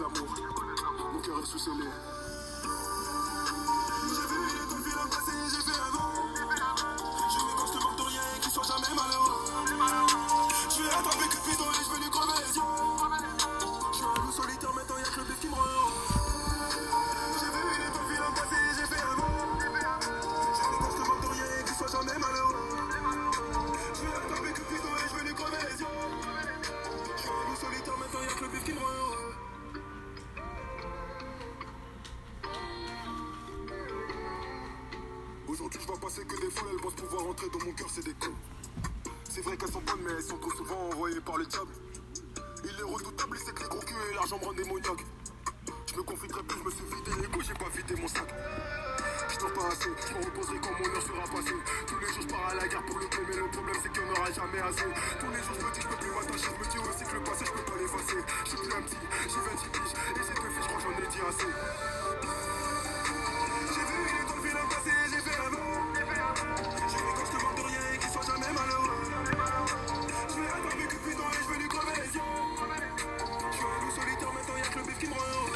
l'amour. Mon cœur est sous. J'ai vu les deux vies passé, j'ai fait avant. Je ne compte que rien et qu'il soit jamais malheureux. Je vais attraper Cupidon et je vais lui crever les yeux. Je suis un loup solitaire, maintenant y'a que le bif qui me. J'ai les j'ai. Je que qu'il soit vais attraper Cupidon et je vais lui crever les. Je suis un loup solitaire, maintenant y'a que le bif. Aujourd'hui, je vois passer que des folles, elles pensent pouvoir entrer dans mon cœur, c'est des cons. C'est vrai qu'elles sont bonnes, mais elles sont trop souvent envoyées par le diable. Il est redoutable, c'est que les gros culs et l'argent me rendent démoniaque. Je me confiterai plus, je me suis vidé couilles, j'ai pas vidé mon sac. Je dors pas assez, je me reposerai quand mon heure sera passée. Tous les jours, je pars à la gare pour le mais le problème c'est qu'il n'y en aura jamais assez. Tous les jours, je me dis, je peux plus m'attacher, je me dis aussi que le passé, je peux pas l'effacer. Suis plus un petit, j'ai 20 piges, et ces deux filles, je crois j'en ai dit assez. tomorrow.